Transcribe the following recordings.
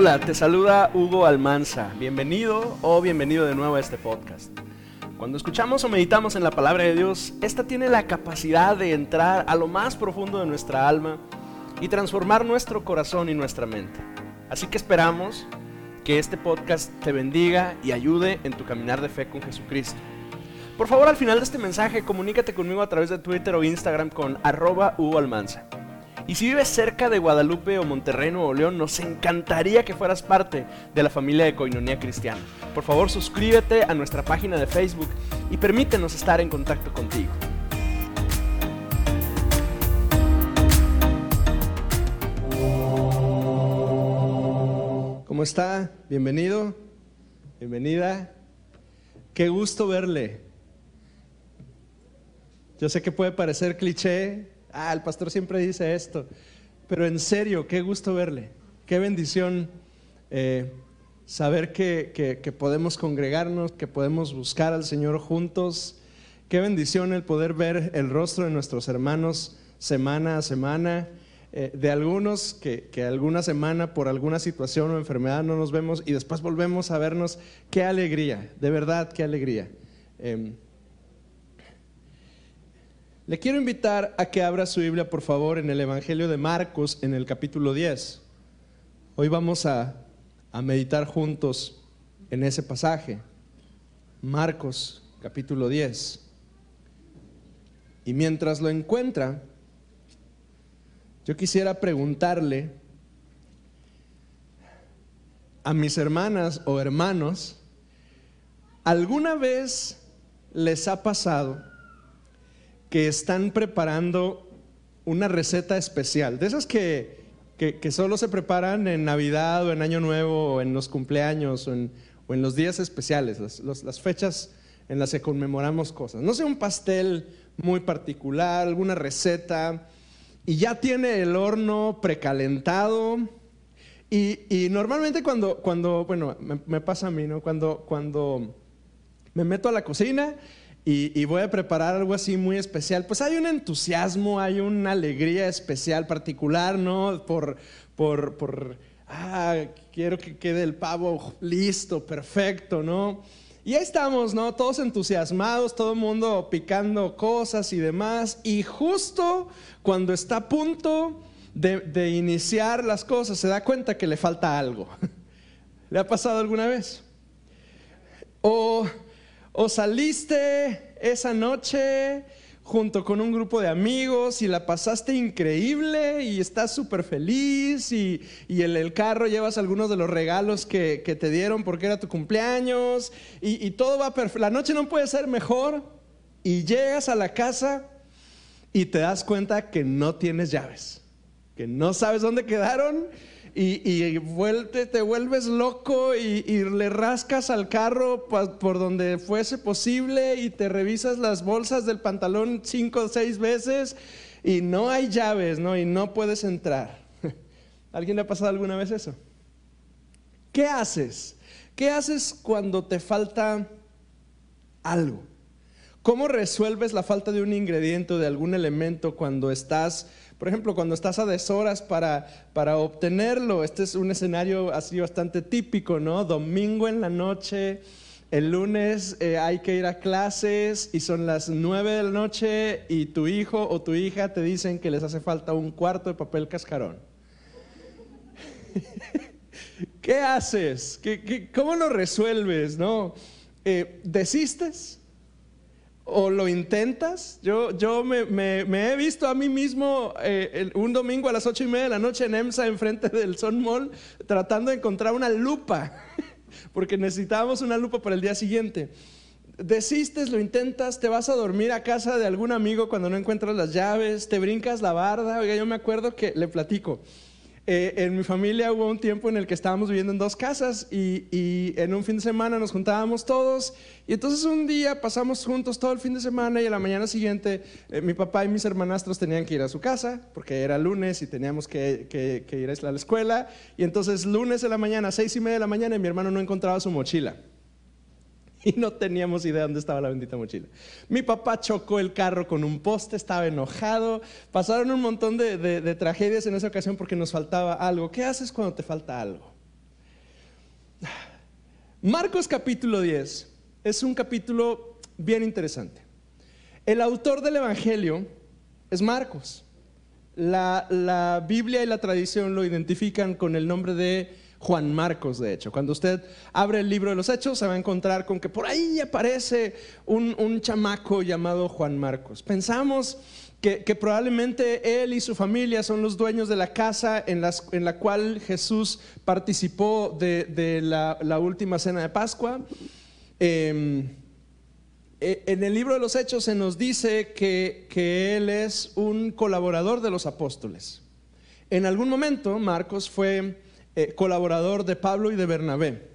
Hola, te saluda Hugo Almanza. Bienvenido o bienvenido de nuevo a este podcast. Cuando escuchamos o meditamos en la palabra de Dios, esta tiene la capacidad de entrar a lo más profundo de nuestra alma y transformar nuestro corazón y nuestra mente. Así que esperamos que este podcast te bendiga y ayude en tu caminar de fe con Jesucristo. Por favor, al final de este mensaje, comunícate conmigo a través de Twitter o Instagram con arroba Hugo Almanza. Y si vives cerca de Guadalupe o Monterrey, Nuevo León, nos encantaría que fueras parte de la familia de Coinonía Cristiana. Por favor, suscríbete a nuestra página de Facebook y permítenos estar en contacto contigo. ¿Cómo está? Bienvenido. Bienvenida. Qué gusto verle. Yo sé que puede parecer cliché, ah, el pastor siempre dice esto, pero en serio, qué gusto verle, qué bendición eh, saber que, podemos congregarnos, que podemos buscar al Señor juntos, qué bendición el poder ver el rostro de nuestros hermanos semana a semana. Eh, de algunos que, que, alguna semana por alguna situación o enfermedad no nos vemos y después volvemos a vernos, qué alegría, de verdad, qué alegría. Em, le quiero invitar a que abra su Biblia, por favor, en el Evangelio de Marcos, en el capítulo 10. Hoy vamos a, meditar juntos en ese pasaje. Marcos, capítulo 10. Y mientras lo encuentra, yo quisiera preguntarle a mis hermanas o hermanos, ¿alguna vez les ha pasado que están preparando una receta especial, de esas que, que, solo se preparan en Navidad o en Año Nuevo o en los cumpleaños o en, o en los días especiales, las, las, fechas en las que conmemoramos cosas. No sé, un pastel muy particular, alguna receta, y ya tiene el horno precalentado. Y, y normalmente cuando, cuando bueno, me, me, pasa a mí, ¿no? Cuando, cuando me meto a la cocina y, voy a preparar algo así muy especial, pues hay un entusiasmo, hay una alegría especial, particular, ¿no? Por, por, por ah, quiero que quede el pavo listo, perfecto, ¿no? Y ahí estamos, ¿no? Todos entusiasmados, todo el mundo picando cosas y demás. Y justo cuando está a punto de, de, iniciar las cosas, se da cuenta que le falta algo. ¿Le ha pasado alguna vez? O o saliste esa noche junto con un grupo de amigos y la pasaste increíble y estás súper feliz y, en el carro llevas algunos de los regalos que, te dieron porque era tu cumpleaños y, y todo va perfecto. La noche no puede ser mejor y llegas a la casa y te das cuenta que no tienes llaves, que no sabes dónde quedaron y, te vuelves loco y, le rascas al carro por donde fuese posible y te revisas las bolsas del pantalón cinco o seis veces y no hay llaves, ¿no? Y no puedes entrar. ¿Alguien le ha pasado alguna vez eso? ¿Qué haces? ¿Qué haces cuando te falta algo? ¿Cómo resuelves la falta de un ingrediente o de algún elemento cuando estás por ejemplo, cuando estás a deshoras para, para obtenerlo, este es un escenario así bastante típico, ¿no? Domingo en la noche, el lunes eh, hay que ir a clases y son las nueve de la noche y tu hijo o tu hija te dicen que les hace falta un cuarto de papel cascarón. ¿Qué haces? ¿Qué, cómo lo resuelves? ¿No? Eh, ¿Desistes? O lo intentas. Yo, yo me, he visto a mí mismo eh, un domingo a las ocho y media de la noche en EMSA, enfrente del Son Mall, tratando de encontrar una lupa, porque necesitábamos una lupa para el día siguiente. Desistes, lo intentas, te vas a dormir a casa de algún amigo cuando no encuentras las llaves, te brincas la barda. Oiga, yo me acuerdo que le platico. Eh, en mi familia hubo un tiempo en el que estábamos viviendo en dos casas y, en un fin de semana nos juntábamos todos y entonces un día pasamos juntos todo el fin de semana y a la mañana siguiente eh, mi papá y mis hermanastros tenían que ir a su casa porque era lunes y teníamos que, ir a la escuela y entonces lunes de la mañana, seis y media de la mañana mi hermano no encontraba su mochila. y no teníamos idea dónde estaba la bendita mochila. Mi papá chocó el carro con un poste, estaba enojado. Pasaron un montón de, tragedias en esa ocasión porque nos faltaba algo. ¿Qué haces cuando te falta algo? Marcos capítulo 10 es un capítulo bien interesante. El autor del Evangelio es Marcos. La, la, Biblia y la tradición lo identifican con el nombre de Juan Marcos, de hecho. Cuando usted abre el libro de los Hechos, se va a encontrar con que por ahí aparece un, un chamaco llamado Juan Marcos. Pensamos que, probablemente él y su familia son los dueños de la casa en, la cual Jesús participó de, la, última cena de Pascua. Em, e, en el libro de los Hechos se nos dice que, él es un colaborador de los apóstoles. En algún momento Marcos fue eh, colaborador de Pablo y de Bernabé,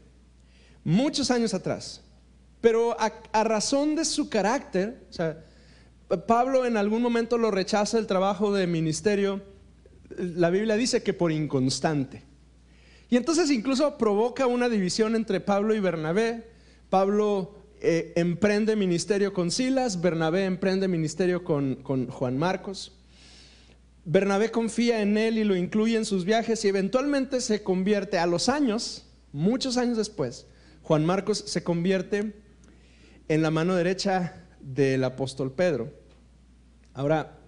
muchos años atrás. Pero a, razón de su carácter, o sea, Pablo en algún momento lo rechaza el trabajo de ministerio. La Biblia dice que por inconstante. Y entonces incluso provoca una división entre Pablo y Bernabé. Pablo eh, emprende ministerio con Silas, Bernabé emprende ministerio con, con Juan Marcos. Bernabé confía en él y lo incluye en sus viajes y eventualmente se convierte a los años, muchos años después, Juan Marcos se convierte en la mano derecha del apóstol Pedro. Ahora,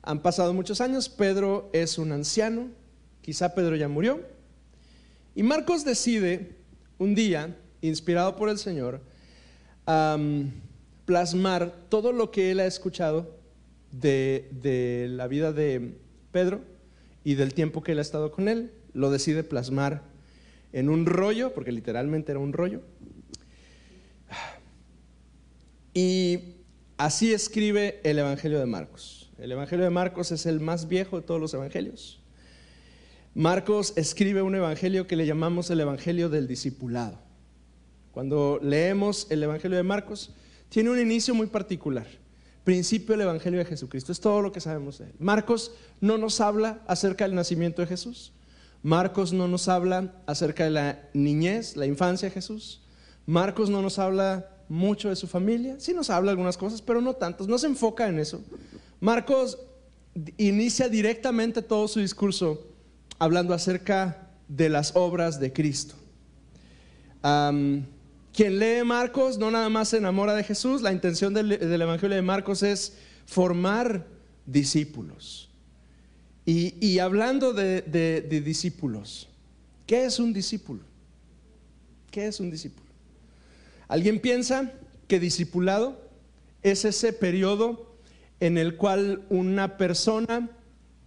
han pasado muchos años, Pedro es un anciano, quizá Pedro ya murió, y Marcos decide un día, inspirado por el Señor, plasmar todo lo que él ha escuchado de, de la vida de Pedro y del tiempo que él ha estado con él, lo decide plasmar en un rollo, porque literalmente era un rollo, y así escribe el Evangelio de Marcos. El Evangelio de Marcos es el más viejo de todos los evangelios. Marcos escribe un evangelio que le llamamos el Evangelio del Discipulado. Cuando leemos el Evangelio de Marcos, tiene un inicio muy particular. Principio del Evangelio de Jesucristo. Es todo lo que sabemos de él. Marcos no nos habla acerca del nacimiento de Jesús. Marcos no nos habla acerca de la niñez, la infancia de Jesús. Marcos no nos habla mucho de su familia, sí nos habla algunas cosas, pero no tantos, no se enfoca en eso. Marcos inicia directamente todo su discurso hablando acerca de las obras de Cristo. Quien lee Marcos no nada más se enamora de Jesús, la intención del, Evangelio de Marcos es formar discípulos. Y, hablando de discípulos, ¿qué es un discípulo? ¿Qué es un discípulo? ¿Alguien piensa que discipulado es ese periodo en el cual una persona,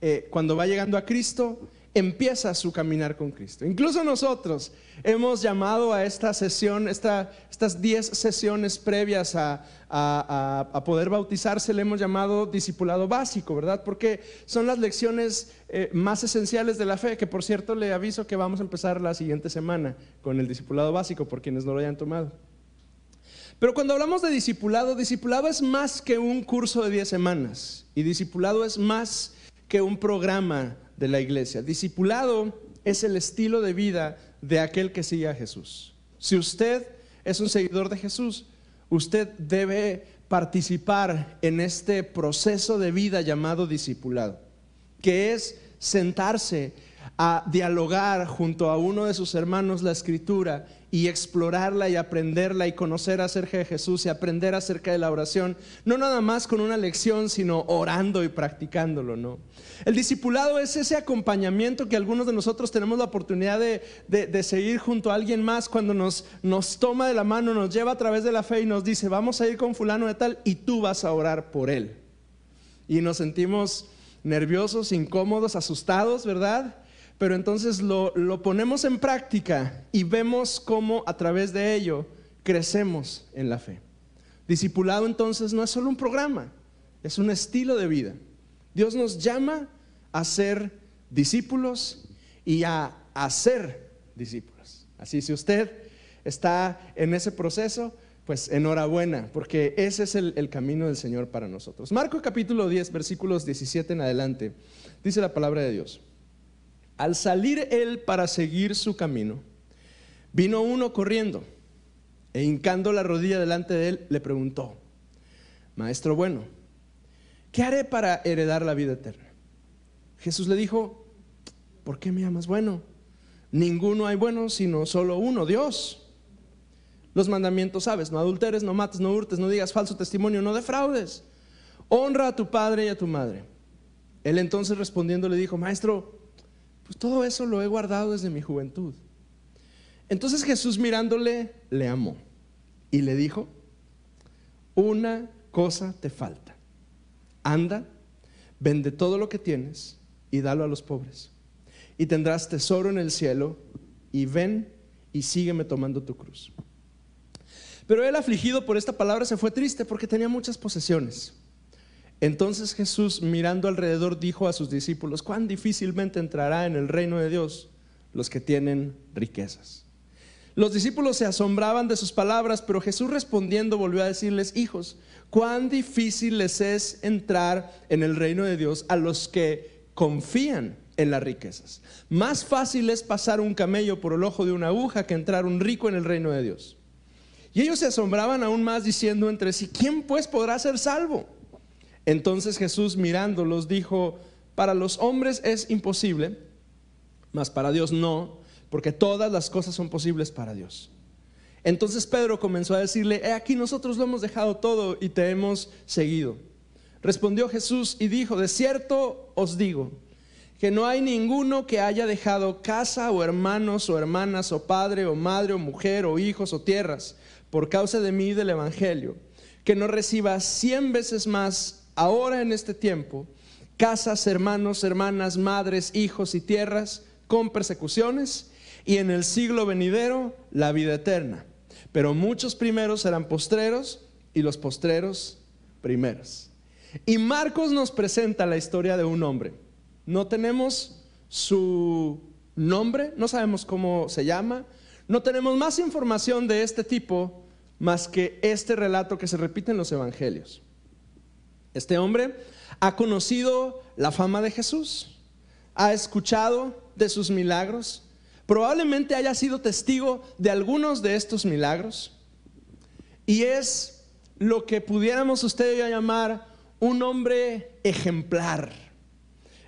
eh, cuando va llegando a Cristo, empieza su caminar con Cristo. Incluso nosotros hemos llamado a esta sesión, estas 10 sesiones previas a, poder bautizarse, le hemos llamado discipulado básico, ¿verdad? Porque son las lecciones eh, más esenciales de la fe, que por cierto le aviso que vamos a empezar la siguiente semana con el discipulado básico, por quienes no lo hayan tomado. Pero cuando hablamos de discipulado, discipulado es más que un curso de 10 semanas y discipulado es más que un programa de la iglesia. Discipulado es el estilo de vida de aquel que sigue a Jesús. Si usted es un seguidor de Jesús, usted debe participar en este proceso de vida llamado discipulado, que es sentarse a dialogar junto a uno de sus hermanos la escritura y explorarla y aprenderla y conocer acerca de Jesús y aprender acerca de la oración, no nada más con una lección, sino orando y practicándolo, ¿no? El discipulado es ese acompañamiento que algunos de nosotros tenemos la oportunidad de, seguir junto a alguien más cuando nos, nos toma de la mano, nos lleva a través de la fe y nos dice, vamos a ir con fulano de tal y tú vas a orar por él. Y nos sentimos nerviosos, incómodos, asustados, ¿verdad? Pero entonces lo, ponemos en práctica y vemos cómo a través de ello crecemos en la fe. Discipulado entonces no es solo un programa, es un estilo de vida. Dios nos llama a ser discípulos y a hacer discípulos. Así si usted está en ese proceso, pues enhorabuena, porque ese es el, el, camino del Señor para nosotros. Marco capítulo 10, versículos 17 en adelante, dice la palabra de Dios. Al salir él para seguir su camino, vino uno corriendo e hincando la rodilla delante de él, le preguntó, Maestro bueno, ¿qué haré para heredar la vida eterna? Jesús le dijo, ¿por qué me llamas bueno? Ninguno hay bueno sino solo uno, Dios. Los mandamientos sabes, no adulteres, no mates, no hurtes, no digas falso testimonio, no defraudes. Honra a tu padre y a tu madre. Él entonces respondiendo le dijo, maestro, pues todo eso lo he guardado desde mi juventud. Entonces Jesús mirándole, le amó y le dijo, una cosa te falta. Anda, vende todo lo que tienes y dalo a los pobres. Y tendrás tesoro en el cielo y ven y sígueme tomando tu cruz. Pero él afligido por esta palabra se fue triste porque tenía muchas posesiones. Entonces Jesús mirando alrededor dijo a sus discípulos, cuán difícilmente entrará en el reino de Dios los que tienen riquezas. Los discípulos se asombraban de sus palabras, pero Jesús respondiendo volvió a decirles, hijos, cuán difícil les es entrar en el reino de Dios a los que confían en las riquezas. Más fácil es pasar un camello por el ojo de una aguja que entrar un rico en el reino de Dios. Y ellos se asombraban aún más diciendo entre sí, ¿quién pues podrá ser salvo? Entonces Jesús mirándolos dijo, para los hombres es imposible, mas para Dios no, porque todas las cosas son posibles para Dios. Entonces Pedro comenzó a decirle, he aquí nosotros lo hemos dejado todo y te hemos seguido. Respondió Jesús y dijo, de cierto os digo, que no hay ninguno que haya dejado casa o hermanos o hermanas o padre o madre o mujer o hijos o tierras por causa de mí y del Evangelio, que no reciba cien veces más ahora en este tiempo casas, hermanos, hermanas, madres, hijos y tierras con persecuciones y en el siglo venidero la vida eterna. Pero muchos primeros serán postreros y los postreros primeros. Y Marcos nos presenta la historia de un hombre. No tenemos su nombre, no sabemos cómo se llama, no tenemos más información de este tipo más que este relato que se repite en los evangelios. Este hombre ha conocido la fama de Jesús, ha escuchado de sus milagros, probablemente haya sido testigo de algunos de estos milagros y es lo que pudiéramos usted llamar un hombre ejemplar.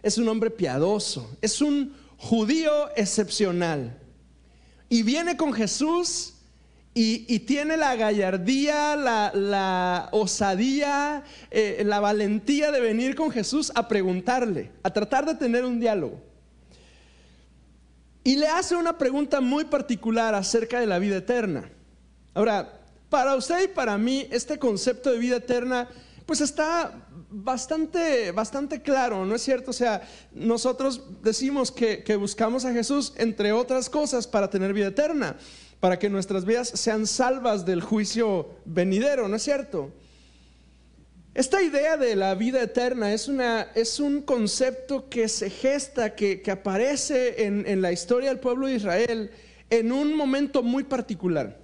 Es un hombre piadoso, es un judío excepcional. Y viene con Jesús y, tiene la gallardía, la, osadía, eh, la valentía de venir con Jesús a preguntarle, a tratar de tener un diálogo. Y le hace una pregunta muy particular acerca de la vida eterna. Ahora, para usted y para mí, este concepto de vida eterna, pues está bastante, bastante claro, ¿no es cierto? O sea, nosotros decimos que, que buscamos a Jesús, entre otras cosas, para tener vida eterna, para que nuestras vidas sean salvas del juicio venidero, ¿no es cierto? Esta idea de la vida eterna es, una, es un concepto que se gesta, que, aparece en, en la historia del pueblo de Israel en un momento muy particular.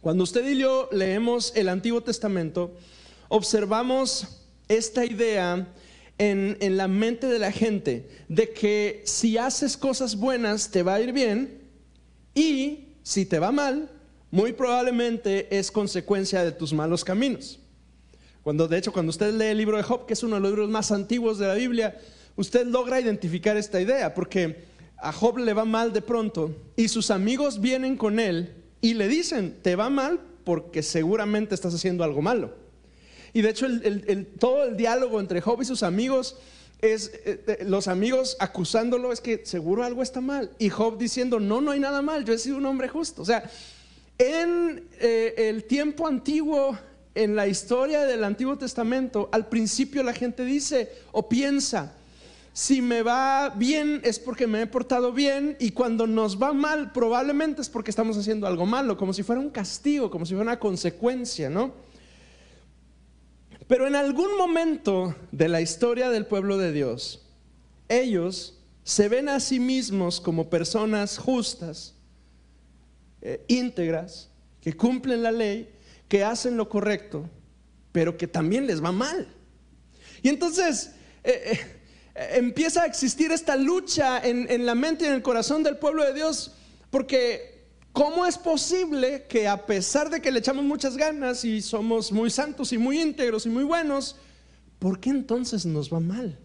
Cuando usted y yo leemos el Antiguo Testamento, observamos esta idea en, en, la mente de la gente de que si haces cosas buenas te va a ir bien y si te va mal, muy probablemente es consecuencia de tus malos caminos. Cuando, de hecho, cuando usted lee el libro de Job, que es uno de los libros más antiguos de la Biblia, usted logra identificar esta idea, porque a Job le va mal de pronto y sus amigos vienen con él y le dicen, te va mal porque seguramente estás haciendo algo malo. Y de hecho, todo el diálogo entre Job y sus amigos es eh, los amigos acusándolo, es que seguro algo está mal. Y Job diciendo, no, no hay nada mal, yo he sido un hombre justo. O sea, en eh, el tiempo antiguo en la historia del Antiguo Testamento, al principio la gente dice o piensa, si me va bien es porque me he portado bien y cuando nos va mal probablemente es porque estamos haciendo algo malo, como si fuera un castigo, como si fuera una consecuencia, ¿no? Pero en algún momento de la historia del pueblo de Dios, ellos se ven a sí mismos como personas justas, eh, íntegras, que cumplen la ley que hacen lo correcto, pero que también les va mal. Y entonces eh, eh, empieza a existir esta lucha en, en la mente y en el corazón del pueblo de Dios, porque ¿cómo es posible que a pesar de que le echamos muchas ganas y somos muy santos y muy íntegros y muy buenos, ¿por qué entonces nos va mal?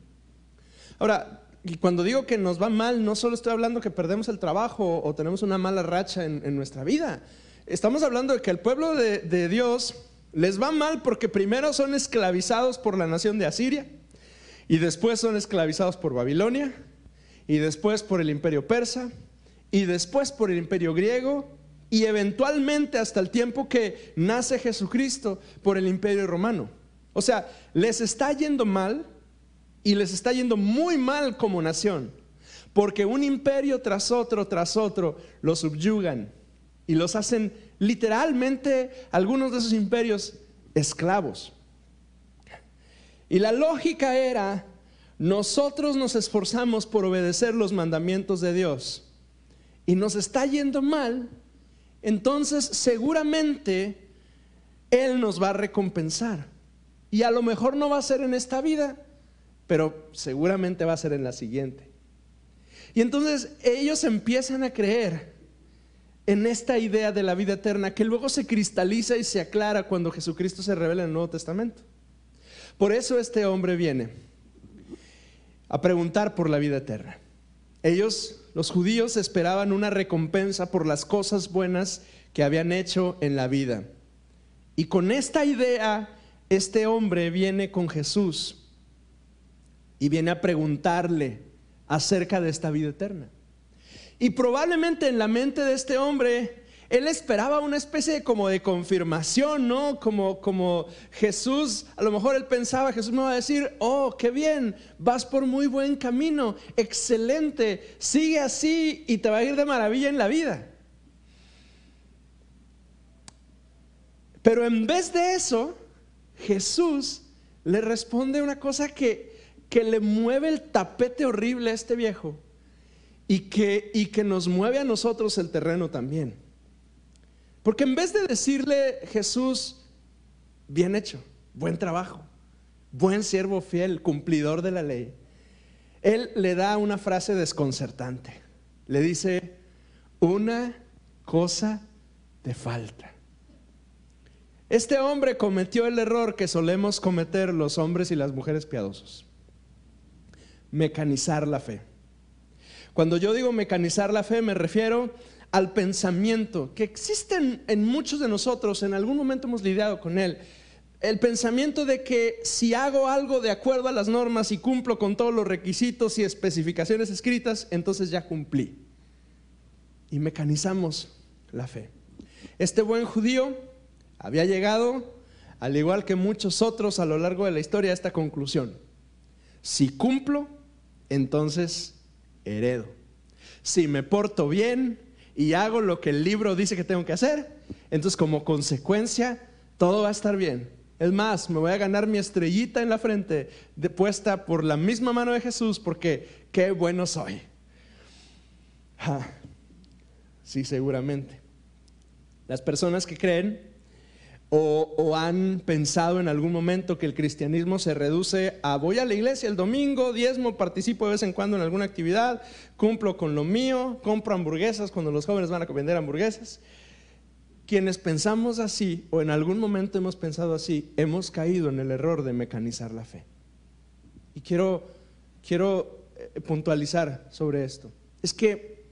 Ahora, y cuando digo que nos va mal, no solo estoy hablando que perdemos el trabajo o tenemos una mala racha en, nuestra vida. estamos hablando de que el pueblo de Dios les va mal porque primero son esclavizados por la nación de Asiria y después son esclavizados por Babilonia y después por el imperio persa y después por el imperio griego y eventualmente hasta el tiempo que nace Jesucristo por el imperio romano. O sea, les está yendo mal y les está yendo muy mal como nación, porque un imperio tras otro, tras otro, los subyugan y los hacen literalmente algunos de esos imperios esclavos. Y la lógica era, nosotros nos esforzamos por obedecer los mandamientos de Dios y nos está yendo mal, entonces seguramente Él nos va a recompensar. Y a lo mejor no va a ser en esta vida, pero seguramente va a ser en la siguiente. Y entonces ellos empiezan a creer en esta idea de la vida eterna que luego se cristaliza y se aclara cuando Jesucristo se revela en el Nuevo Testamento. Por eso este hombre viene a preguntar por la vida eterna. Ellos, los judíos, esperaban una recompensa por las cosas buenas que habían hecho en la vida. Y con esta idea, este hombre viene con Jesús y viene a preguntarle acerca de esta vida eterna. Y probablemente en la mente de este hombre, él esperaba una especie como de confirmación, ¿no? Como, como Jesús, a lo mejor él pensaba, Jesús me va a decir, oh, qué bien, vas por muy buen camino, excelente, sigue así y te va a ir de maravilla en la vida. Pero en vez de eso, Jesús le responde una cosa que, que le mueve el tapete horrible a este viejo y que, y que nos mueve a nosotros el terreno también. Porque en vez de decirle Jesús, bien hecho, buen trabajo, buen siervo fiel, cumplidor de la ley, él le da una frase desconcertante. Le dice, una cosa te falta. Este hombre cometió el error que solemos cometer los hombres y las mujeres piadosos. Mecanizar la fe. Cuando yo digo mecanizar la fe me refiero al pensamiento que existe en muchos de nosotros, en algún momento hemos lidiado con él. El pensamiento de que si hago algo de acuerdo a las normas y cumplo con todos los requisitos y especificaciones escritas, entonces ya cumplí. Y mecanizamos la fe. Este buen judío había llegado, al igual que muchos otros a lo largo de la historia, a esta conclusión. Si cumplo, entonces heredo. Si me porto bien y hago lo que el libro dice que tengo que hacer, entonces como consecuencia todo va a estar bien. Es más, me voy a ganar mi estrellita en la frente puesta por la misma mano de Jesús porque qué bueno soy. sí, seguramente. Las personas que creen o, han pensado en algún momento que el cristianismo se reduce a voy a la iglesia el domingo, diezmo, participo de vez en cuando en alguna actividad, cumplo con lo mío, compro hamburguesas cuando los jóvenes van a vender hamburguesas. Quienes pensamos así o en algún momento hemos pensado así, hemos caído en el error de mecanizar la fe. Y quiero, quiero eh, puntualizar sobre esto. Es que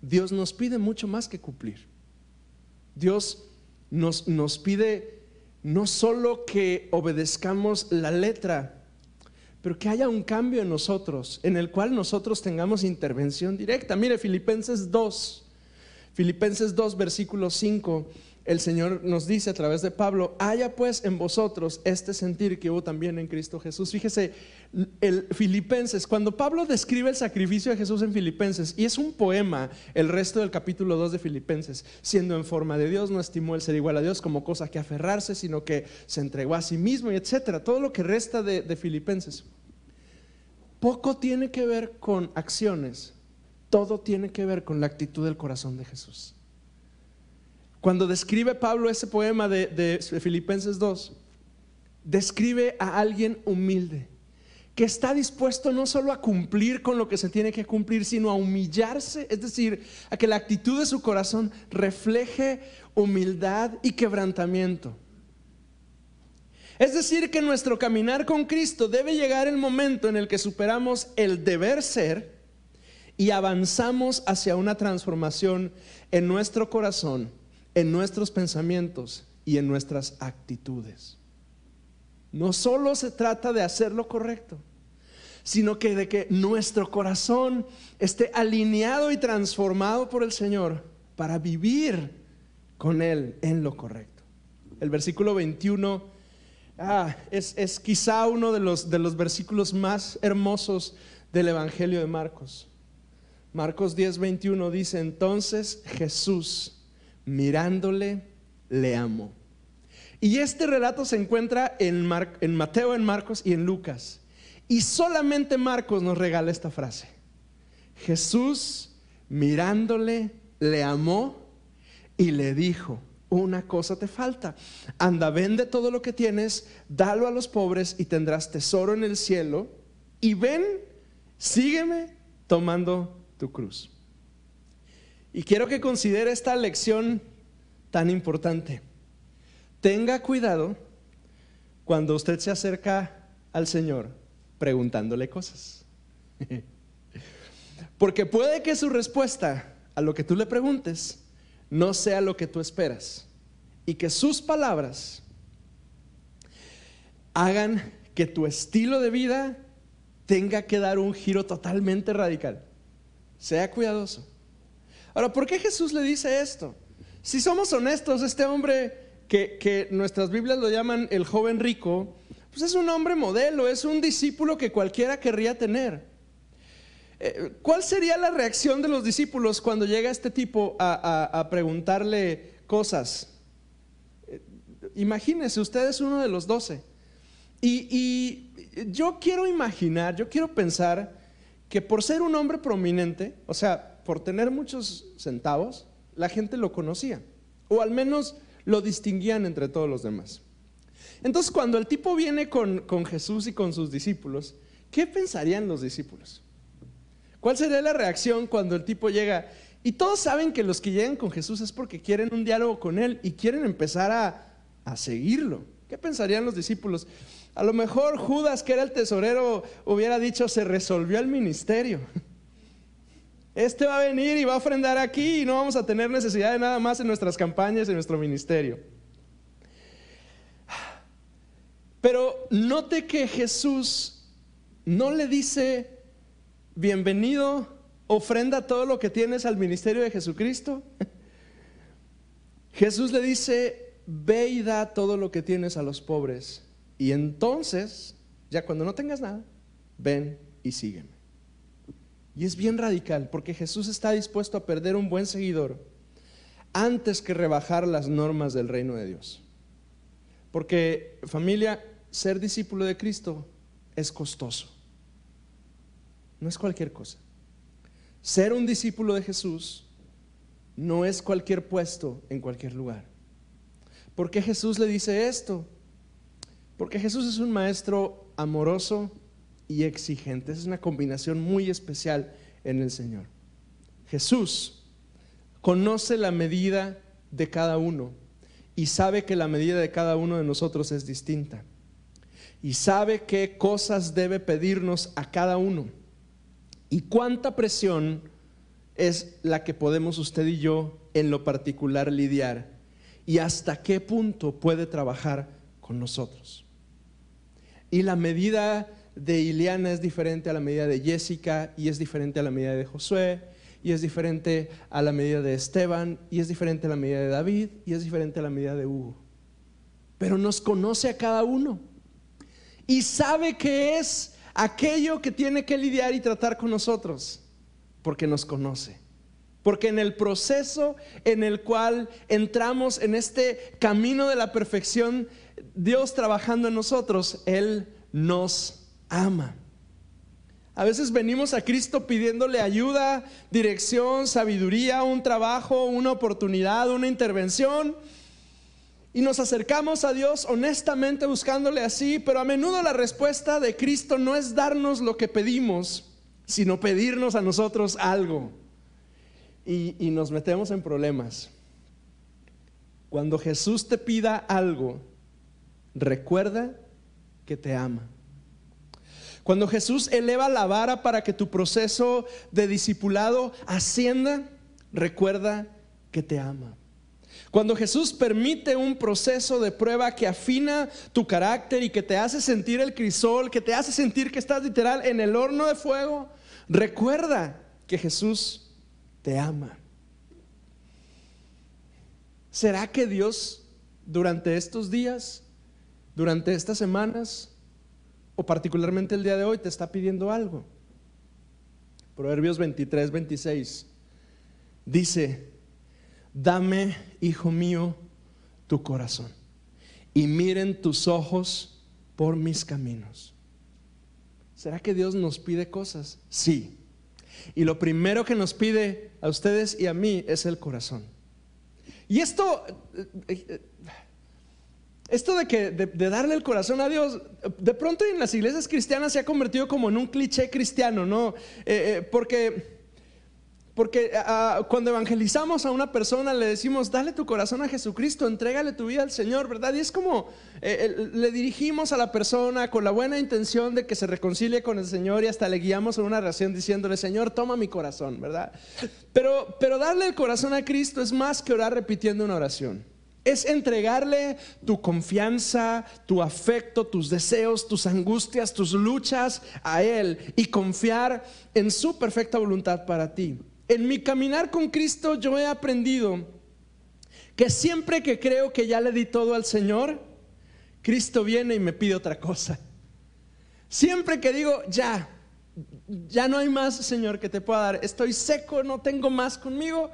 Dios nos pide mucho más que cumplir. Dios nos, pide no solo que obedezcamos la letra, pero que haya un cambio en nosotros, en el cual nosotros tengamos intervención directa. Mire, Filipenses 2, Filipenses 2, versículo 5 el Señor nos dice a través de Pablo, haya pues en vosotros este sentir que hubo también en Cristo Jesús. Fíjese, el Filipenses, cuando Pablo describe el sacrificio de Jesús en Filipenses, y es un poema el resto del capítulo 2 de Filipenses, siendo en forma de Dios, no estimó el ser igual a Dios como cosa que aferrarse, sino que se entregó a sí mismo y etcétera, todo lo que resta de, de Filipenses. Poco tiene que ver con acciones, todo tiene que ver con la actitud del corazón de Jesús. Cuando describe Pablo ese poema de, Filipenses 2, describe a alguien humilde, que está dispuesto no solo a cumplir con lo que se tiene que cumplir, sino a humillarse, es decir, a que la actitud de su corazón refleje humildad y quebrantamiento. Es decir, que nuestro caminar con Cristo debe llegar el momento en el que superamos el deber ser y avanzamos hacia una transformación en nuestro corazón en nuestros pensamientos y en nuestras actitudes. No solo se trata de hacer lo correcto, sino que de que nuestro corazón esté alineado y transformado por el Señor para vivir con Él en lo correcto. El versículo 21 ah, es, quizá uno de los, de los versículos más hermosos del Evangelio de Marcos. Marcos 10, 21 dice, entonces Jesús, mirándole, le amó. Y este relato se encuentra en, en Mateo, en Marcos y en Lucas. Y solamente Marcos nos regala esta frase. Jesús, mirándole, le amó y le dijo, una cosa te falta. Anda, vende todo lo que tienes, dalo a los pobres y tendrás tesoro en el cielo. Y ven, sígueme tomando tu cruz. Y quiero que considere esta lección tan importante. Tenga cuidado cuando usted se acerca al Señor preguntándole cosas. Porque puede que su respuesta a lo que tú le preguntes no sea lo que tú esperas y que sus palabras hagan que tu estilo de vida tenga que dar un giro totalmente radical. Sea cuidadoso. Ahora, ¿por qué Jesús le dice esto? Si somos honestos, este hombre que, nuestras Biblias lo llaman el joven rico, pues es un hombre modelo, es un discípulo que cualquiera querría tener. Eh, ¿Cuál sería la reacción de los discípulos cuando llega este tipo a, preguntarle cosas? Eh, imagínese, usted es uno de los doce. y yo quiero imaginar, yo quiero pensar que por ser un hombre prominente, o sea, por tener muchos centavos, la gente lo conocía, o al menos lo distinguían entre todos los demás. Entonces, cuando el tipo viene con, Jesús y con sus discípulos, ¿qué pensarían los discípulos? ¿Cuál sería la reacción cuando el tipo llega? Y todos saben que los que llegan con Jesús es porque quieren un diálogo con Él y quieren empezar a, a seguirlo. ¿Qué pensarían los discípulos? A lo mejor Judas, que era el tesorero, hubiera dicho, se resolvió el ministerio. Este va a venir y va a ofrendar aquí y no vamos a tener necesidad de nada más en nuestras campañas, en nuestro ministerio. Pero note que Jesús no le dice, bienvenido, ofrenda todo lo que tienes al ministerio de Jesucristo. Jesús le dice, ve y da todo lo que tienes a los pobres. Y entonces, ya cuando no tengas nada, ven y sígueme. Y es bien radical porque Jesús está dispuesto a perder un buen seguidor antes que rebajar las normas del reino de Dios. Porque familia, ser discípulo de Cristo es costoso. No es cualquier cosa. Ser un discípulo de Jesús no es cualquier puesto en cualquier lugar. ¿Por qué Jesús le dice esto? Porque Jesús es un maestro amoroso, y exigente. Es una combinación muy especial en el Señor. Jesús conoce la medida de cada uno y sabe que la medida de cada uno de nosotros es distinta. Y sabe qué cosas debe pedirnos a cada uno. Y cuánta presión es la que podemos usted y yo en lo particular lidiar. Y hasta qué punto puede trabajar con nosotros. Y la medida de Ileana es diferente a la medida de Jessica y es diferente a la medida de Josué y es diferente a la medida de Esteban y es diferente a la medida de David y es diferente a la medida de Hugo. Pero nos conoce a cada uno y sabe que es aquello que tiene que lidiar y tratar con nosotros porque nos conoce. Porque en el proceso en el cual entramos en este camino de la perfección, Dios trabajando en nosotros, Él nos ama. A veces venimos a Cristo pidiéndole ayuda, dirección, sabiduría, un trabajo, una oportunidad, una intervención. Y nos acercamos a Dios honestamente buscándole así, pero a menudo la respuesta de Cristo no es darnos lo que pedimos, sino pedirnos a nosotros algo. Y, y nos metemos en problemas. Cuando Jesús te pida algo, recuerda que te ama. Cuando Jesús eleva la vara para que tu proceso de discipulado ascienda, recuerda que te ama. Cuando Jesús permite un proceso de prueba que afina tu carácter y que te hace sentir el crisol, que te hace sentir que estás literal en el horno de fuego, recuerda que Jesús te ama. ¿Será que Dios durante estos días, durante estas semanas, o particularmente el día de hoy, te está pidiendo algo? Proverbios 23, 26 dice, dame, hijo mío, tu corazón y miren tus ojos por mis caminos. ¿Será que Dios nos pide cosas? Sí. Y lo primero que nos pide a ustedes y a mí es el corazón. Y esto, eh, eh, esto de, que, de, darle el corazón a Dios, de pronto en las iglesias cristianas se ha convertido como en un cliché cristiano, ¿no? Eh, porque porque ah, cuando evangelizamos a una persona le decimos, dale tu corazón a Jesucristo, entrégale tu vida al Señor, ¿verdad? Y es como eh, le dirigimos a la persona con la buena intención de que se reconcilie con el Señor y hasta le guiamos en una oración diciéndole, Señor, toma mi corazón, ¿verdad? Pero, pero darle el corazón a Cristo es más que orar repitiendo una oración. Es entregarle tu confianza, tu afecto, tus deseos, tus angustias, tus luchas a Él y confiar en su perfecta voluntad para ti en mi caminar con Cristo yo he aprendido que siempre que creo que ya le di todo al Señor, Cristo viene y me pide otra cosa. Siempre que digo, ya, ya no hay más, Señor, que te pueda dar, estoy seco, no tengo más conmigo,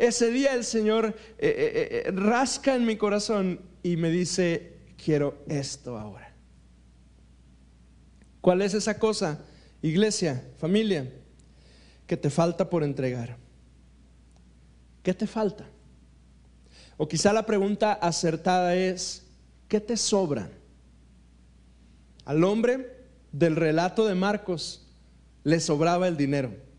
ese día el Señor eh, eh, eh, rasca en mi corazón y me dice, quiero esto ahora. ¿Cuál es esa cosa? Iglesia, familia que te falta por entregar? ¿Qué te falta? O quizá la pregunta acertada es, ¿qué te sobra? Al hombre del relato de Marcos le sobraba el dinero.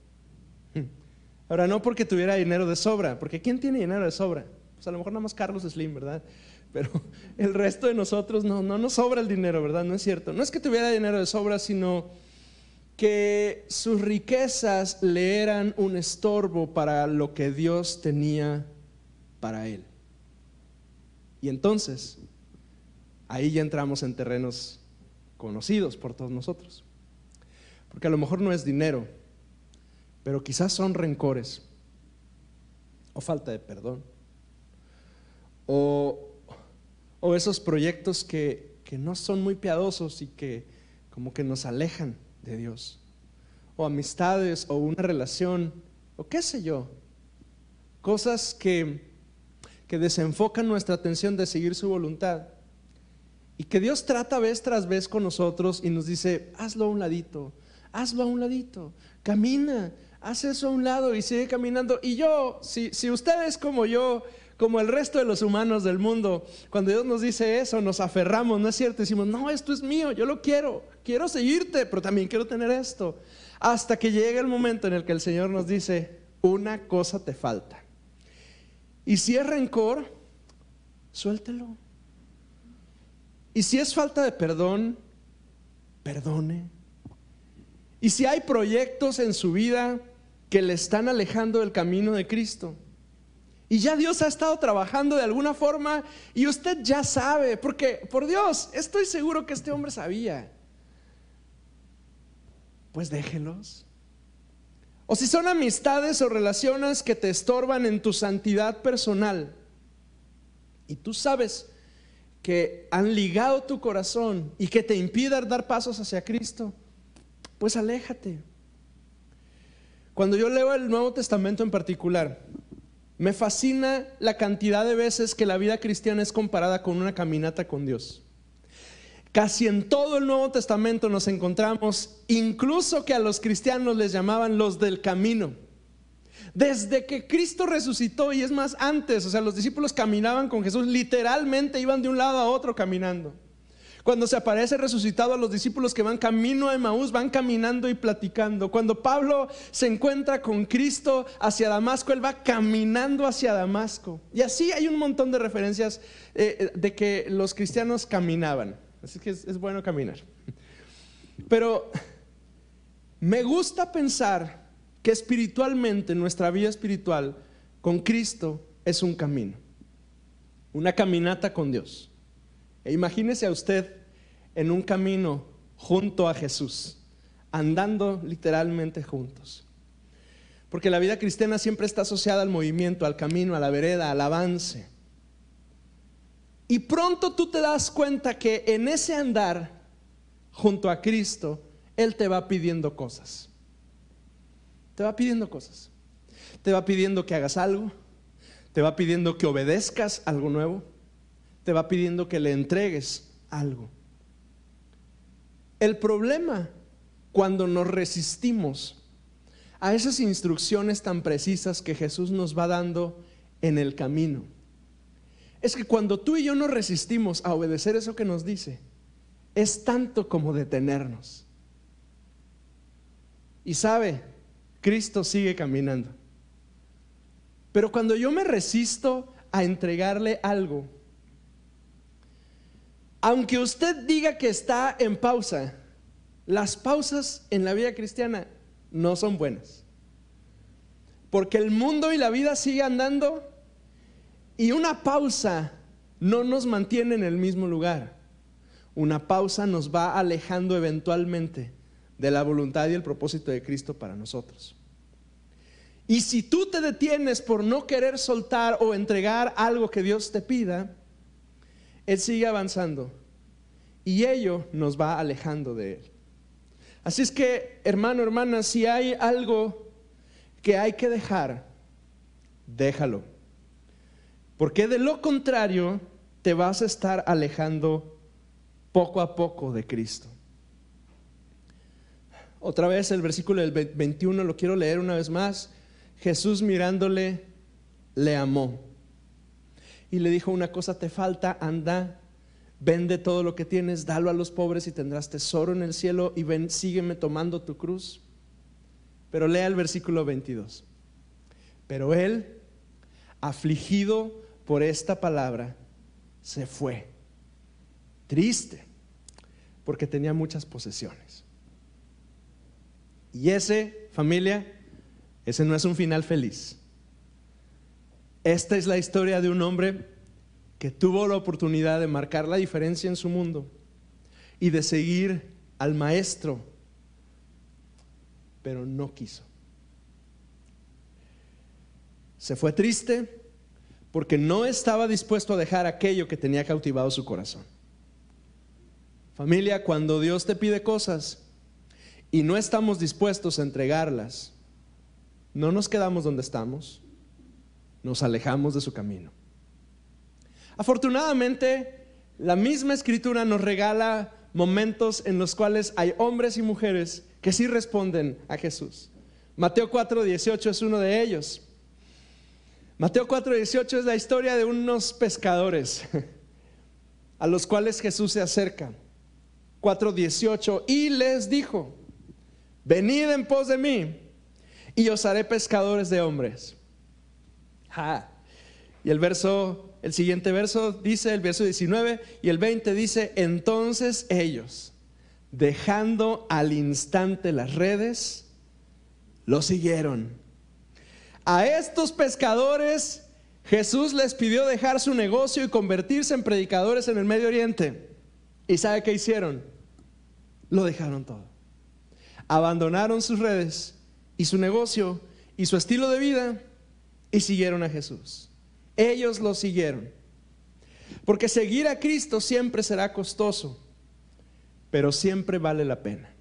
Ahora, no porque tuviera dinero de sobra, porque ¿quién tiene dinero de sobra? Pues a lo mejor nada más Carlos Slim, ¿verdad? Pero el resto de nosotros no, no nos sobra el dinero, ¿verdad? No es cierto. No es que tuviera dinero de sobra, sino que sus riquezas le eran un estorbo para lo que Dios tenía para él. Y entonces, ahí ya entramos en terrenos conocidos por todos nosotros. Porque a lo mejor no es dinero, pero quizás son rencores, o falta de perdón, o, esos proyectos que, que no son muy piadosos y que como que nos alejan de Dios, o amistades, o una relación, o qué sé yo, cosas que, que desenfocan nuestra atención de seguir su voluntad. Y que Dios trata vez tras vez con nosotros y nos dice, hazlo a un ladito, hazlo a un ladito, camina, haz eso a un lado y sigue caminando. Y yo, si, si ustedes como yo, como el resto de los humanos del mundo, cuando Dios nos dice eso, nos aferramos, ¿no es cierto? Decimos, no, esto es mío, yo lo quiero, quiero seguirte, pero también quiero tener esto. Hasta que llega el momento en el que el Señor nos dice, una cosa te falta. Y si es rencor, suéltelo. Y si es falta de perdón, perdone. Y si hay proyectos en su vida que le están alejando del camino de Cristo, y ya Dios ha estado trabajando de alguna forma y usted ya sabe, porque por Dios, estoy seguro que este hombre sabía. Pues déjelos. O si son amistades o relaciones que te estorban en tu santidad personal y tú sabes que han ligado tu corazón y que te impidan dar pasos hacia Cristo, pues aléjate. Cuando yo leo el Nuevo Testamento en particular, me fascina la cantidad de veces que la vida cristiana es comparada con una caminata con Dios. Casi en todo el Nuevo Testamento nos encontramos, incluso que a los cristianos les llamaban los del camino. Desde que Cristo resucitó, y es más antes, o sea, los discípulos caminaban con Jesús, literalmente iban de un lado a otro caminando. Cuando se aparece resucitado a los discípulos que van camino a Emaús, van caminando y platicando. Cuando Pablo se encuentra con Cristo hacia Damasco, él va caminando hacia Damasco. Y así hay un montón de referencias eh, de que los cristianos caminaban. Así que es, es bueno caminar. Pero me gusta pensar que espiritualmente nuestra vida espiritual con Cristo es un camino. una caminata con Dios. E imagínese a usted en un camino junto a Jesús, andando literalmente juntos. Porque la vida cristiana siempre está asociada al movimiento, al camino, a la vereda, al avance. Y pronto tú te das cuenta que en ese andar junto a Cristo, Él te va pidiendo cosas. Te va pidiendo cosas. Te va pidiendo que hagas algo. Te va pidiendo que obedezcas algo nuevo. Te va pidiendo que le entregues algo. El problema cuando nos resistimos a esas instrucciones tan precisas que Jesús nos va dando en el camino. Es que cuando tú y yo nos resistimos a obedecer eso que nos dice, es tanto como detenernos. Y sabe, Cristo sigue caminando. Pero cuando yo me resisto a entregarle algo, aunque usted diga que está en pausa, las pausas en la vida cristiana no son buenas. Porque el mundo y la vida sigue andando y una pausa no nos mantiene en el mismo lugar. Una pausa nos va alejando eventualmente de la voluntad y el propósito de Cristo para nosotros. Y si tú te detienes por no querer soltar o entregar algo que Dios te pida, Él sigue avanzando y ello nos va alejando de Él. Así es que, hermano, hermana, si hay algo que hay que dejar, déjalo. Porque de lo contrario te vas a estar alejando poco a poco de Cristo. Otra vez el versículo del 21 lo quiero leer una vez más. Jesús mirándole le amó y le dijo una cosa te falta, anda Vende todo lo que tienes, dalo a los pobres y tendrás tesoro en el cielo y ven, sígueme tomando tu cruz. Pero lea el versículo 22. Pero él, afligido por esta palabra, se fue, triste, porque tenía muchas posesiones. Y ese, familia, ese no es un final feliz. Esta es la historia de un hombre que tuvo la oportunidad de marcar la diferencia en su mundo y de seguir al maestro, pero no quiso. Se fue triste porque no estaba dispuesto a dejar aquello que tenía cautivado su corazón. Familia, cuando Dios te pide cosas y no estamos dispuestos a entregarlas, no nos quedamos donde estamos, nos alejamos de su camino. Afortunadamente, la misma escritura nos regala momentos en los cuales hay hombres y mujeres que sí responden a Jesús. Mateo 4:18 es uno de ellos. Mateo 4:18 es la historia de unos pescadores a los cuales Jesús se acerca. 4:18 y les dijo, venid en pos de mí y os haré pescadores de hombres. Y el verso el siguiente verso dice, el verso 19 y el 20 dice, entonces ellos, dejando al instante las redes, lo siguieron. A estos pescadores Jesús les pidió dejar su negocio y convertirse en predicadores en el Medio Oriente. ¿Y sabe qué hicieron? Lo dejaron todo. Abandonaron sus redes y su negocio y su estilo de vida y siguieron a Jesús. Ellos lo siguieron. Porque seguir a Cristo siempre será costoso, pero siempre vale la pena.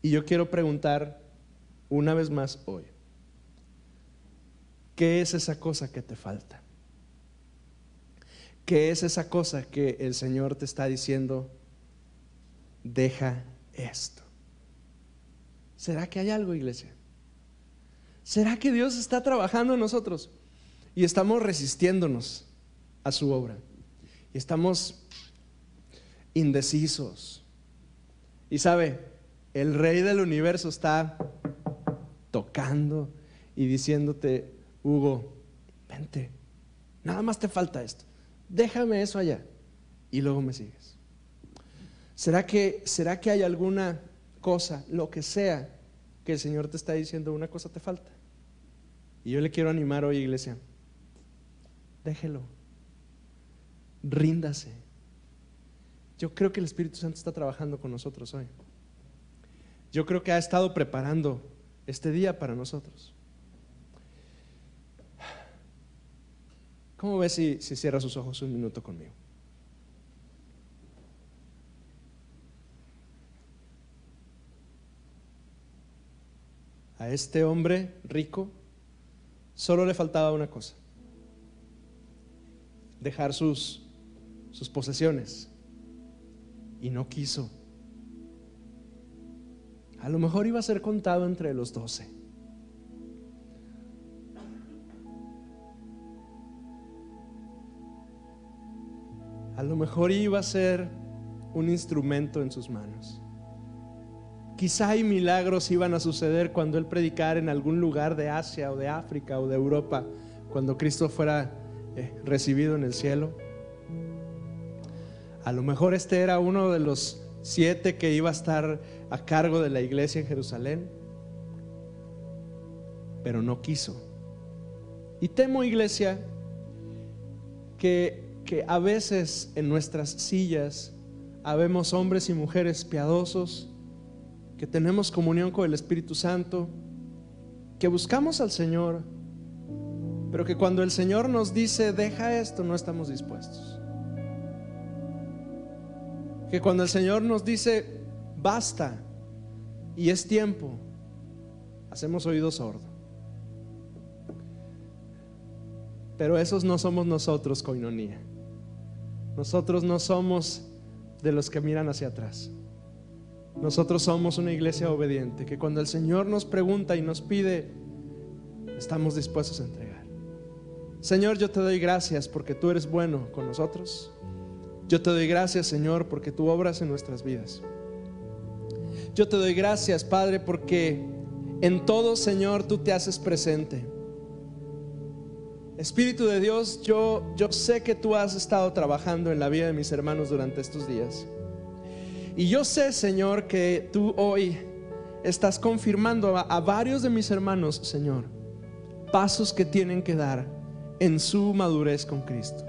Y yo quiero preguntar una vez más hoy, ¿qué es esa cosa que te falta? ¿Qué es esa cosa que el Señor te está diciendo? Deja esto. ¿Será que hay algo, iglesia? ¿Será que Dios está trabajando en nosotros? y estamos resistiéndonos a su obra. Y estamos indecisos. Y sabe, el rey del universo está tocando y diciéndote, Hugo, vente, nada más te falta esto, déjame eso allá y luego me sigues. ¿Será que, ¿Será que hay alguna cosa, lo que sea, que el Señor te está diciendo, una cosa te falta? Y yo le quiero animar hoy, iglesia, déjelo. ríndase. Yo creo que el Espíritu Santo está trabajando con nosotros hoy. Yo creo que ha estado preparando este día para nosotros. ¿Cómo ves si, si cierra sus ojos un minuto conmigo? A este hombre rico solo le faltaba una cosa, dejar sus, sus posesiones. Y no quiso. A lo mejor iba a ser contado entre los doce. A lo mejor iba a ser un instrumento en sus manos. Quizá hay milagros iban a suceder cuando él predicara en algún lugar de Asia o de África o de Europa, cuando Cristo fuera eh, recibido en el cielo. A lo mejor este era uno de los siete que iba a estar a cargo de la iglesia en Jerusalén, pero no quiso. Y temo, iglesia, que, que a veces en nuestras sillas habemos hombres y mujeres piadosos, que tenemos comunión con el Espíritu Santo, que buscamos al Señor, pero que cuando el Señor nos dice, deja esto, no estamos dispuestos que cuando el Señor nos dice, basta y es tiempo, hacemos oído sordo. Pero esos no somos nosotros, coinonía. Nosotros no somos de los que miran hacia atrás. Nosotros somos una iglesia obediente, que cuando el Señor nos pregunta y nos pide, estamos dispuestos a entregar. Señor, yo te doy gracias porque tú eres bueno con nosotros. Yo te doy gracias, Señor, porque tú obras en nuestras vidas. Yo te doy gracias, Padre, porque en todo, Señor, tú te haces presente. Espíritu de Dios, yo, yo sé que tú has estado trabajando en la vida de mis hermanos durante estos días. Y yo sé, Señor, que tú hoy estás confirmando a, varios de mis hermanos, Señor, pasos que tienen que dar en su madurez con Cristo.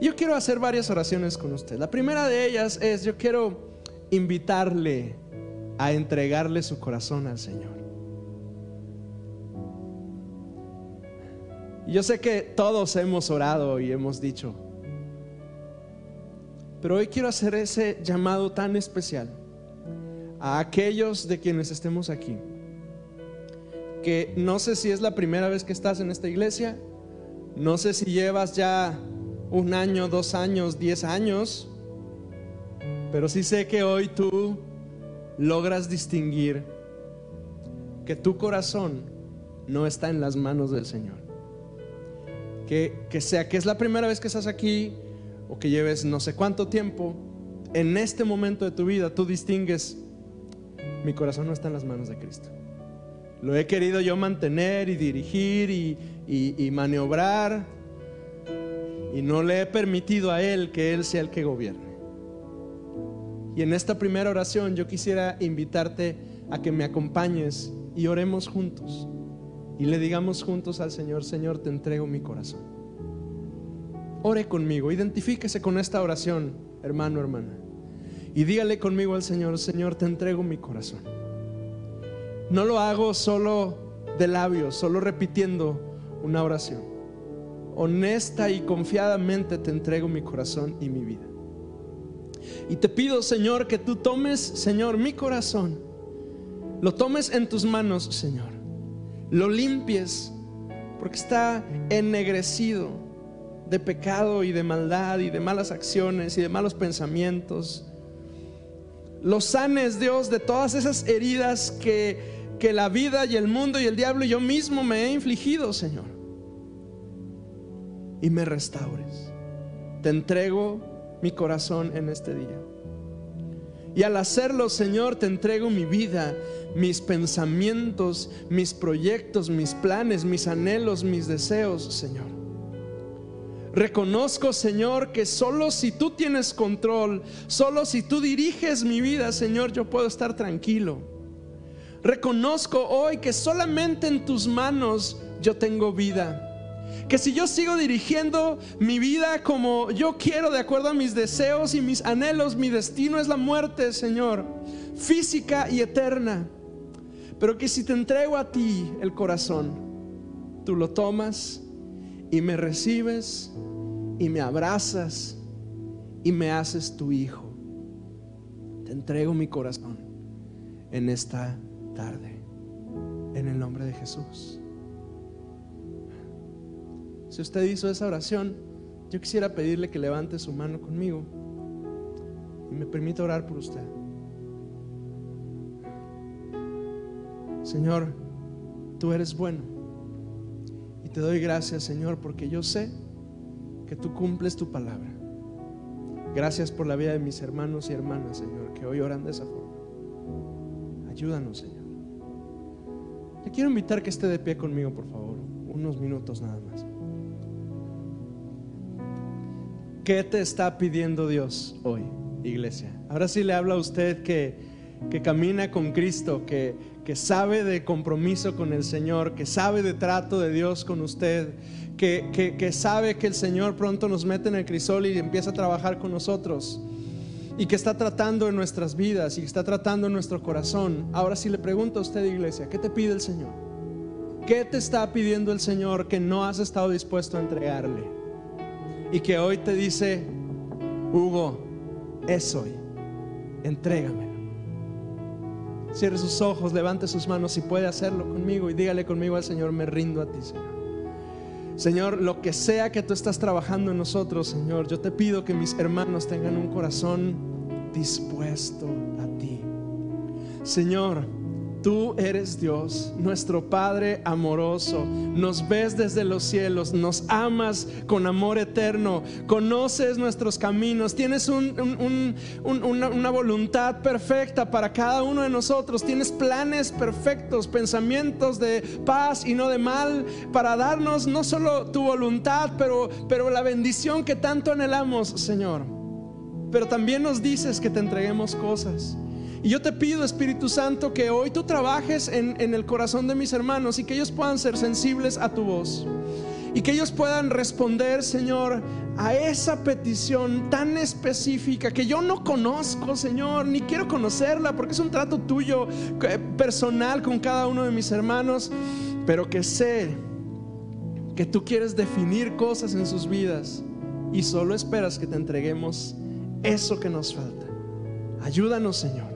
Yo quiero hacer varias oraciones con usted. La primera de ellas es, yo quiero invitarle a entregarle su corazón al Señor. Yo sé que todos hemos orado y hemos dicho, pero hoy quiero hacer ese llamado tan especial a aquellos de quienes estemos aquí, que no sé si es la primera vez que estás en esta iglesia, no sé si llevas ya un año, dos años, diez años, pero sí sé que hoy tú logras distinguir que tu corazón no está en las manos del Señor. Que, que sea que es la primera vez que estás aquí o que lleves no sé cuánto tiempo, en este momento de tu vida tú distingues, mi corazón no está en las manos de Cristo. Lo he querido yo mantener y dirigir y, y maniobrar y no le he permitido a Él que Él sea el que gobierne. Y en esta primera oración yo quisiera invitarte a que me acompañes y oremos juntos. Y le digamos juntos al Señor, Señor, te entrego mi corazón. Ore conmigo, identifíquese con esta oración, hermano, hermana. Y dígale conmigo al Señor, Señor, te entrego mi corazón. No lo hago solo de labios, solo repitiendo una oración honesta y confiadamente te entrego mi corazón y mi vida. Y te pido, Señor, que tú tomes, Señor, mi corazón, lo tomes en tus manos, Señor, lo limpies, porque está ennegrecido de pecado y de maldad y de malas acciones y de malos pensamientos. Lo sanes, Dios, de todas esas heridas que, que la vida y el mundo y el diablo y yo mismo me he infligido, Señor y me restaures. Te entrego mi corazón en este día. Y al hacerlo, Señor, te entrego mi vida, mis pensamientos, mis proyectos, mis planes, mis anhelos, mis deseos, Señor. Reconozco, Señor, que solo si tú tienes control, solo si tú diriges mi vida, Señor, yo puedo estar tranquilo. Reconozco hoy que solamente en tus manos yo tengo vida Que si yo sigo dirigiendo mi vida como yo quiero, de acuerdo a mis deseos y mis anhelos, mi destino es la muerte, Señor, física y eterna. Pero que si te entrego a ti el corazón, tú lo tomas y me recibes y me abrazas y me haces tu hijo. Te entrego mi corazón en esta tarde, en el nombre de Jesús. Si usted hizo esa oración, yo quisiera pedirle que levante su mano conmigo y me permita orar por usted. Señor, tú eres bueno. Y te doy gracias, Señor, porque yo sé que tú cumples tu palabra. Gracias por la vida de mis hermanos y hermanas, Señor, que hoy oran de esa forma. Ayúdanos, Señor. Te quiero invitar que esté de pie conmigo, por favor, unos minutos nada más. ¿Qué te está pidiendo Dios hoy, iglesia? Ahora sí le habla a usted que, que camina con Cristo, que, que sabe de compromiso con el Señor, que sabe de trato de Dios con usted, que, que, sabe que el Señor pronto nos mete en el crisol y empieza a trabajar con nosotros y que está tratando en nuestras vidas y que está tratando en nuestro corazón. Ahora sí le pregunto a usted, iglesia, ¿qué te pide el Señor? ¿Qué te está pidiendo el Señor que no has estado dispuesto a entregarle? y que hoy te dice, Hugo, es hoy, entrégamelo. Cierre sus ojos, levante sus manos si puede hacerlo conmigo y dígale conmigo al Señor, me rindo a ti, Señor. Señor, lo que sea que tú estás trabajando en nosotros, Señor, yo te pido que mis hermanos tengan un corazón dispuesto a ti. Señor, Tú eres Dios, nuestro Padre amoroso. Nos ves desde los cielos, nos amas con amor eterno, conoces nuestros caminos, tienes una, voluntad perfecta para cada uno de nosotros, tienes planes perfectos, pensamientos de paz y no de mal, para darnos no solo tu voluntad, pero, pero la bendición que tanto anhelamos, Señor. Pero también nos dices que te entreguemos cosas. Y yo te pido, Espíritu Santo, que hoy tú trabajes en, en, el corazón de mis hermanos y que ellos puedan ser sensibles a tu voz. Y que ellos puedan responder, Señor, a esa petición tan específica que yo no conozco, Señor, ni quiero conocerla porque es un trato tuyo eh, personal con cada uno de mis hermanos, pero que sé que tú quieres definir cosas en sus vidas y solo esperas que te entreguemos eso que nos falta. Ayúdanos, Señor